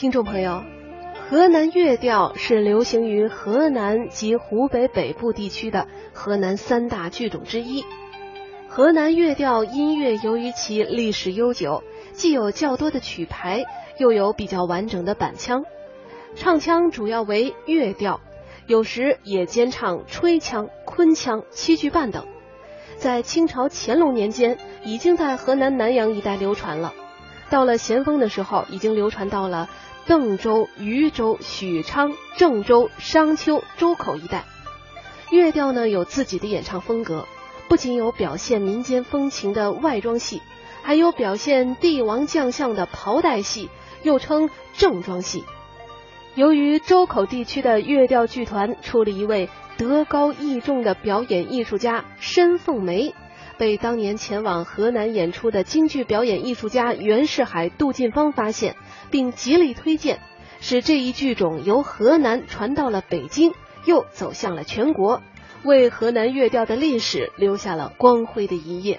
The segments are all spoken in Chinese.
听众朋友，河南乐调是流行于河南及湖北北部地区的河南三大剧种之一。河南乐调音乐由于其历史悠久，既有较多的曲牌，又有比较完整的板腔，唱腔主要为乐调，有时也兼唱吹腔、昆腔、七句半等。在清朝乾隆年间，已经在河南南阳一带流传了。到了咸丰的时候，已经流传到了邓州、禹州、许昌、郑州、商丘、周口一带。乐调呢有自己的演唱风格，不仅有表现民间风情的外装戏，还有表现帝王将相的袍带戏，又称正装戏。由于周口地区的乐调剧团出了一位德高艺重的表演艺术家申凤梅。被当年前往河南演出的京剧表演艺术家袁世海、杜近芳发现，并极力推荐，使这一剧种由河南传到了北京，又走向了全国，为河南乐调的历史留下了光辉的一页。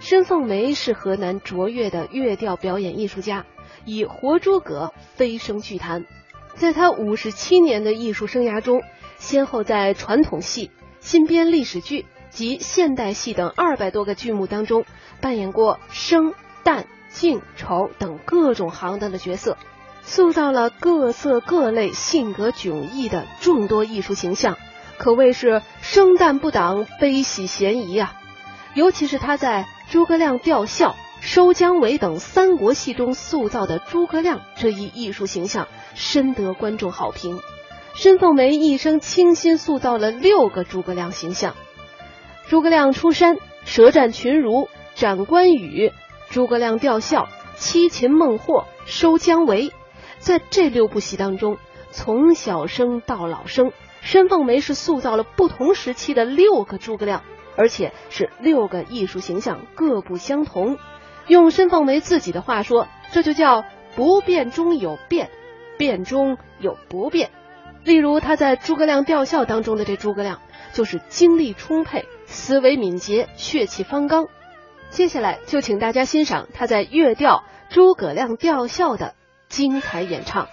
申凤梅是河南卓越的乐调表演艺术家，以活诸葛飞升剧坛。在他五十七年的艺术生涯中，先后在传统戏、新编历史剧。及现代戏等二百多个剧目当中，扮演过生、旦、净、丑等各种行当的角色，塑造了各色各类、性格迥异的众多艺术形象，可谓是生旦不挡，悲喜嫌疑啊！尤其是他在《诸葛亮吊孝》《收姜维》等三国戏中塑造的诸葛亮这一艺术形象，深得观众好评。申凤梅一生倾心塑造了六个诸葛亮形象。诸葛亮出山，舌战群儒，斩关羽，诸葛亮吊孝，七擒孟获，收姜维。在这六部戏当中，从小生到老生，申凤梅是塑造了不同时期的六个诸葛亮，而且是六个艺术形象各不相同。用申凤梅自己的话说，这就叫不变中有变，变中有不变。例如他在诸葛亮吊孝当中的这诸葛亮，就是精力充沛。思维敏捷，血气方刚。接下来就请大家欣赏他在乐调《诸葛亮吊孝》的精彩演唱。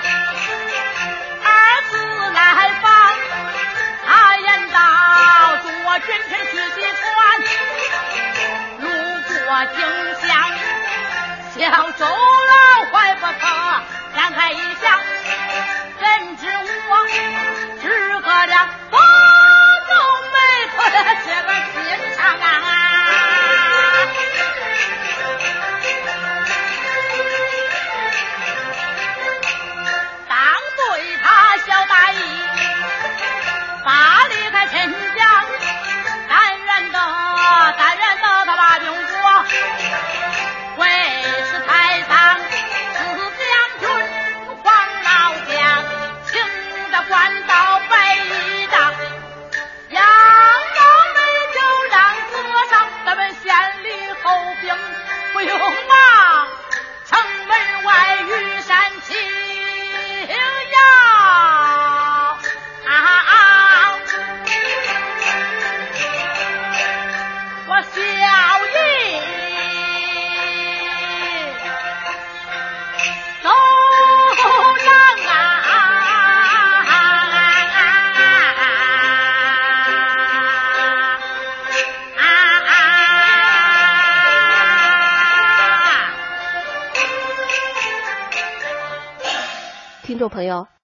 二子来访他言道送我君臣去西川路过荆襄小周老怀不可感开一下人之我之个良方听众朋友。